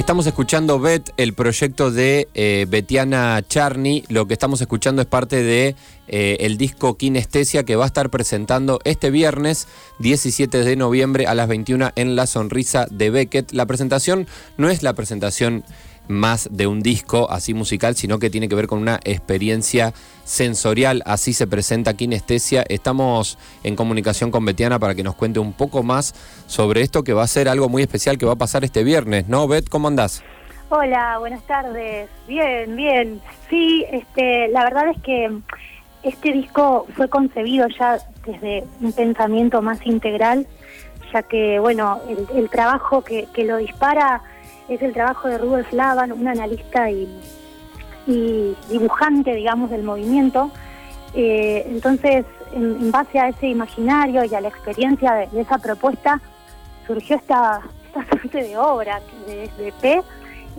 Estamos escuchando Bet, el proyecto de eh, Betiana Charney. Lo que estamos escuchando es parte de eh, el disco Kinestesia que va a estar presentando este viernes 17 de noviembre a las 21 en La Sonrisa de Beckett. La presentación no es la presentación más de un disco así musical, sino que tiene que ver con una experiencia sensorial. Así se presenta Kinestesia. Estamos en comunicación con Betiana para que nos cuente un poco más sobre esto que va a ser algo muy especial que va a pasar este viernes. ¿No, Bet? ¿Cómo andás? Hola, buenas tardes. Bien, bien. Sí, este, la verdad es que este disco fue concebido ya desde un pensamiento más integral, ya que, bueno, el, trabajo que, que lo dispara es el trabajo de Rudolf Laban, un analista y, dibujante, digamos, del movimiento. Eh, entonces, en, base a ese imaginario y a la experiencia de, esa propuesta, surgió esta, esta suerte de obra de, de P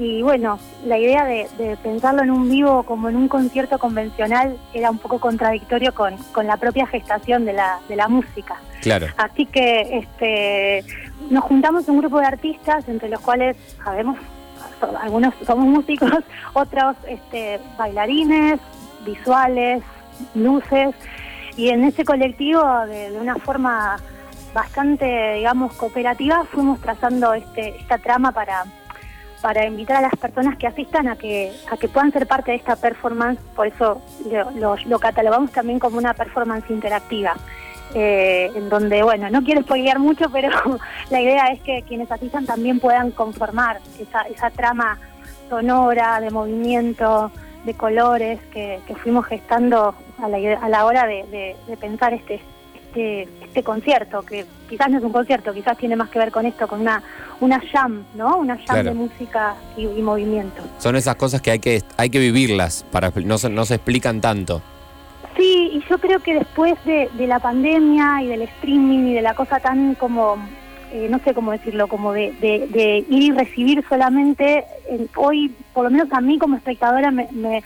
y bueno, la idea de, pensarlo en un vivo como en un concierto convencional era un poco contradictorio con, la propia gestación de la, de la música. Claro. Así que este, nos juntamos un grupo de artistas, entre los cuales sabemos, algunos somos músicos, otros este, bailarines, visuales, luces, y en ese colectivo, de, de una forma bastante, digamos, cooperativa, fuimos trazando este, esta trama para para invitar a las personas que asistan a que, a que puedan ser parte de esta performance, por eso lo, catalogamos también como una performance interactiva. Eh, en donde, bueno, no quiero spoilear mucho, pero la idea es que quienes asistan también puedan conformar esa, trama sonora, de movimiento, de colores que, fuimos gestando a la, a la hora de pensar este, este, este concierto, que quizás no es un concierto, quizás tiene más que ver con esto, con una, una jam, ¿no? Una jam de música y, movimiento. Son esas cosas que hay que, hay que vivirlas, para no, no se explican tanto. Sí, y yo creo que después de, la pandemia y del streaming y de la cosa tan como, eh, no sé cómo decirlo, como de, ir y recibir solamente, hoy, por lo menos a mí como espectadora, me me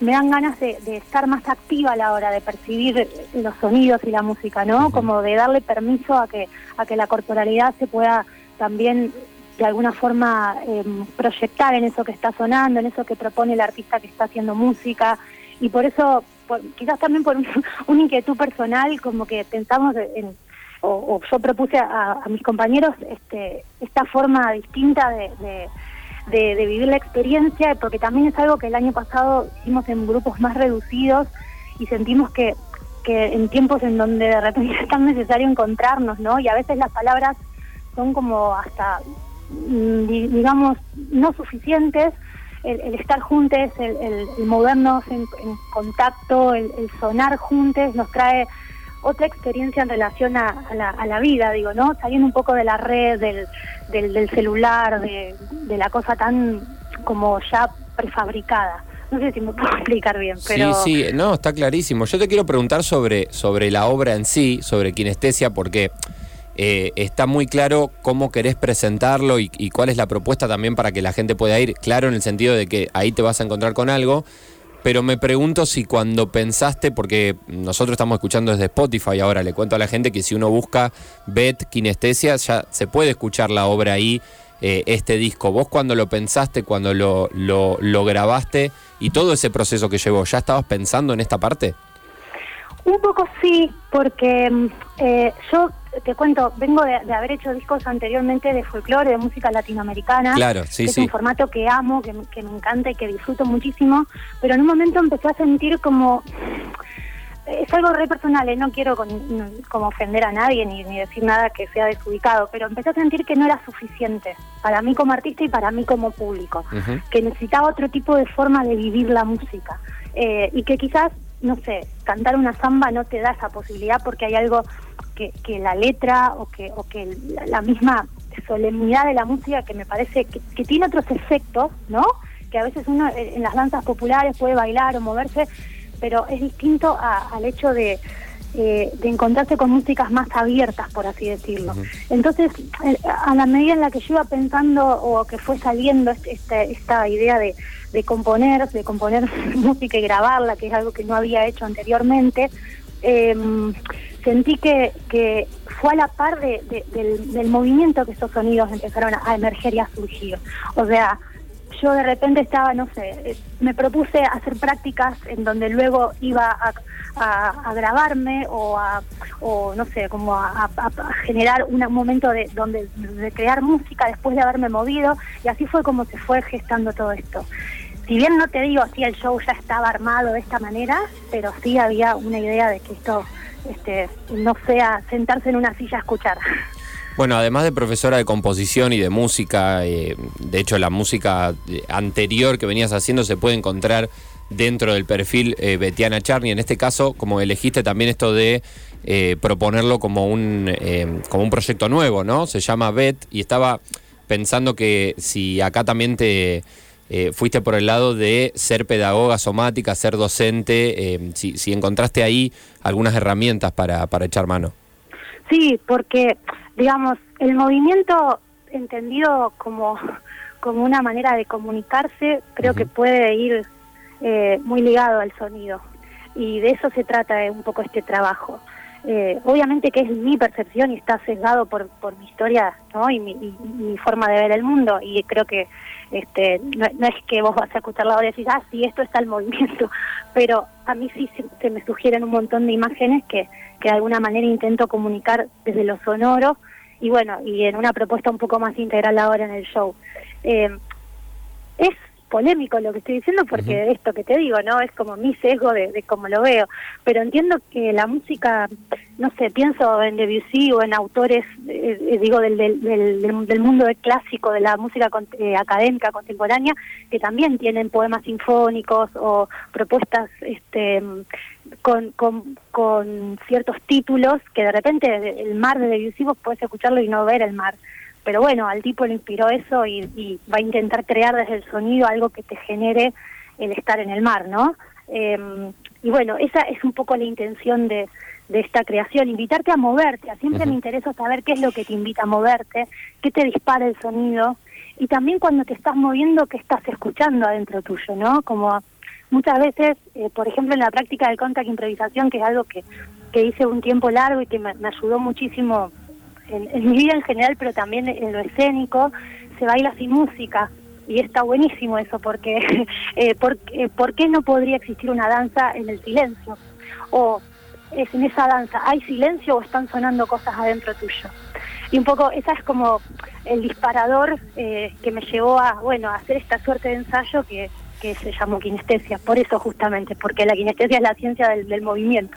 dan ganas de, estar más activa a la hora de percibir los sonidos y la música, ¿no? Como de darle permiso a que, a que la corporalidad se pueda también de alguna forma em, proyectar en eso que está sonando, en eso que propone el artista que está haciendo música. Y por eso, quizás también por un, una inquietud personal, como que pensamos en, o, yo propuse a, mis compañeros este, esta forma distinta de de, vivir la experiencia, porque también es algo que el año pasado hicimos en grupos más reducidos y sentimos que, que en tiempos en donde de repente es tan necesario encontrarnos, ¿no? Y a veces las palabras son como hasta, mm, digamos, no suficientes. El, estar juntos, el, el, movernos en, contacto, el, el sonar juntos nos trae otra experiencia en relación a, la, a, la, vida, digo, ¿no? Saliendo un poco de la red, del, del, celular, de, de, la cosa tan como ya prefabricada. No sé si me puedo explicar bien, pero... Sí, sí, no, está clarísimo. Yo te quiero preguntar sobre, sobre la obra en sí, sobre kinestesia, porque eh, está muy claro cómo querés presentarlo y, y cuál es la propuesta también para que la gente pueda ir. Claro en el sentido de que ahí te vas a encontrar con algo, pero me pregunto si cuando pensaste, porque nosotros estamos escuchando desde Spotify ahora, le cuento a la gente que si uno busca Bet Kinestesia, ya se puede escuchar la obra ahí, eh, este disco. Vos cuando lo pensaste, cuando lo, lo, lo grabaste y todo ese proceso que llevó, ¿ya estabas pensando en esta parte? Un poco sí, porque mm, eh, yo te cuento, vengo de, haber hecho discos anteriormente de folclore, de música latinoamericana. Claro, sí, Es un formato que amo, que, me encanta y que disfruto muchísimo, pero en un momento empecé a sentir como... Es algo re personal, ¿eh? no quiero como ofender a nadie ni, decir nada que sea desubicado, pero empecé a sentir que no era suficiente para mí como artista y para mí como público, que necesitaba otro tipo de forma de vivir la música eh, y que quizás no sé, cantar una samba no te da esa posibilidad porque hay algo que, que la letra o que, o que la, misma solemnidad de la música que me parece que, tiene otros efectos, ¿no? Que a veces uno en las danzas populares puede bailar o moverse, pero es distinto al hecho de, eh, de encontrarse con músicas más abiertas, por así decirlo. Entonces, eh, a la medida en la que yo iba pensando o que fue saliendo esta, esta idea de, componer, de componer música y grabarla, que es algo que no había hecho anteriormente, em, sentí que, que fue a la par de, del, movimiento que esos sonidos empezaron a, emerger y a surgir. O sea, yo de repente estaba, no sé, eh, me propuse hacer prácticas en donde luego iba a, grabarme o a, o no sé, como a, generar un momento de donde de crear música después de haberme movido y así fue como se fue gestando todo esto. Si bien no te digo si el show ya estaba armado de esta manera, pero sí había una idea de que esto este, no sea sentarse en una silla a escuchar. Bueno, además de profesora de composición y de música, eh, de hecho la música eh, anterior que venías haciendo se puede encontrar dentro del perfil eh, Betiana Charney. En este caso, como elegiste también esto de proponerlo como un, como un proyecto nuevo, ¿no? Se llama Bet y estaba pensando que si acá también te eh, fuiste por el lado de ser pedagoga somática, ser docente, eh, si, si, encontraste ahí algunas herramientas para, para echar mano. Sí, porque, digamos, el movimiento entendido como, como una manera de comunicarse, creo que puede ir eh, muy ligado al sonido. Y de eso se trata un poco este trabajo. Obviamente que es mi percepción y está sesgado por, por mi historia ¿no? y, mi, forma de ver el mundo. Y creo que este, no, es que vos vas a escuchar la hora y decís, ah, sí, esto está el movimiento, pero a mí sí se, me sugieren un montón de imágenes que, que de alguna manera intento comunicar desde lo sonoro y bueno, y en una propuesta un poco más integral ahora en el show. Eh, es polémico lo que estoy diciendo porque esto que te digo, ¿no? Es como mi sesgo de, de cómo lo veo. Pero entiendo que la música, no sé, pienso en Debussy o en autores, eh, eh, digo, del, del, del, mundo del clásico, de la música eh, académica contemporánea, que también tienen poemas sinfónicos o propuestas este con, con, con ciertos títulos que de repente el mar de Debussy vos podés escucharlo y no ver el mar pero bueno, al tipo le inspiró eso y, va a intentar crear desde el sonido algo que te genere el estar en el mar, ¿no? Em, y bueno, esa es un poco la intención de, esta creación, invitarte a moverte. Siempre me interesa saber qué es lo que te invita a moverte, qué te dispara el sonido y también cuando te estás moviendo, qué estás escuchando adentro tuyo, ¿no? Como muchas veces, eh, por ejemplo, en la práctica del contact improvisación, que es algo que, que hice un tiempo largo y que me ayudó muchísimo en, mi vida en general, pero también en lo escénico, se baila sin música. Y está buenísimo eso, porque eh, eh, por, qué no podría existir una danza en el silencio? O es en esa danza, ¿hay silencio o están sonando cosas adentro tuyo? Y un poco, esa es como el disparador eh, que me llevó a, bueno, a hacer esta suerte de ensayo que, que se llamó kinestesia. Por eso justamente, porque la kinestesia es la ciencia del, del movimiento.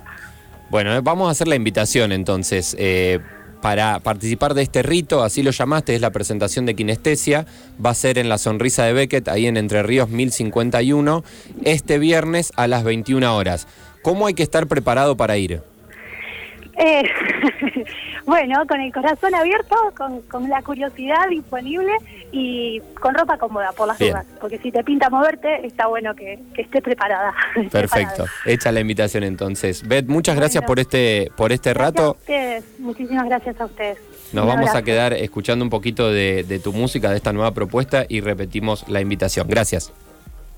Bueno, vamos a hacer la invitación entonces. Eh, para participar de este rito, así lo llamaste, es la presentación de kinestesia, va a ser en la Sonrisa de Beckett, ahí en Entre Ríos 1051, este viernes a las 21 horas. ¿Cómo hay que estar preparado para ir? Eh, bueno, con el corazón abierto, con, la curiosidad disponible y con ropa cómoda por las dudas. Porque si te pinta moverte, está bueno que, estés preparada. Perfecto. Hecha la invitación entonces. Beth, muchas gracias por este, por este rato. Muchísimas gracias a ustedes. Nos vamos a quedar escuchando un poquito de, de tu música, de esta nueva propuesta y repetimos la invitación. Gracias.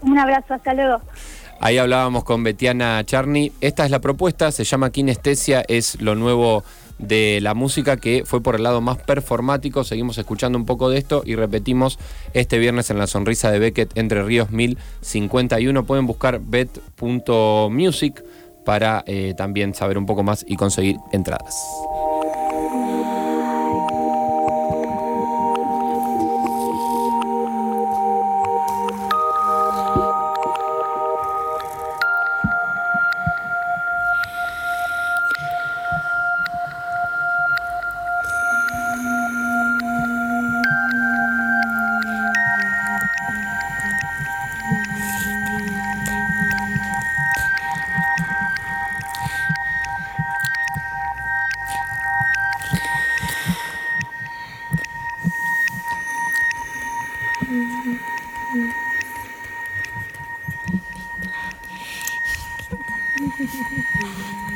Un abrazo, hasta luego. Ahí hablábamos con Betiana Charney. Esta es la propuesta, se llama Kinestesia, es lo nuevo de la música que fue por el lado más performático. Seguimos escuchando un poco de esto y repetimos este viernes en la sonrisa de Beckett Entre Ríos 1051. Pueden buscar bet.music para eh, también saber un poco más y conseguir entradas. すごい。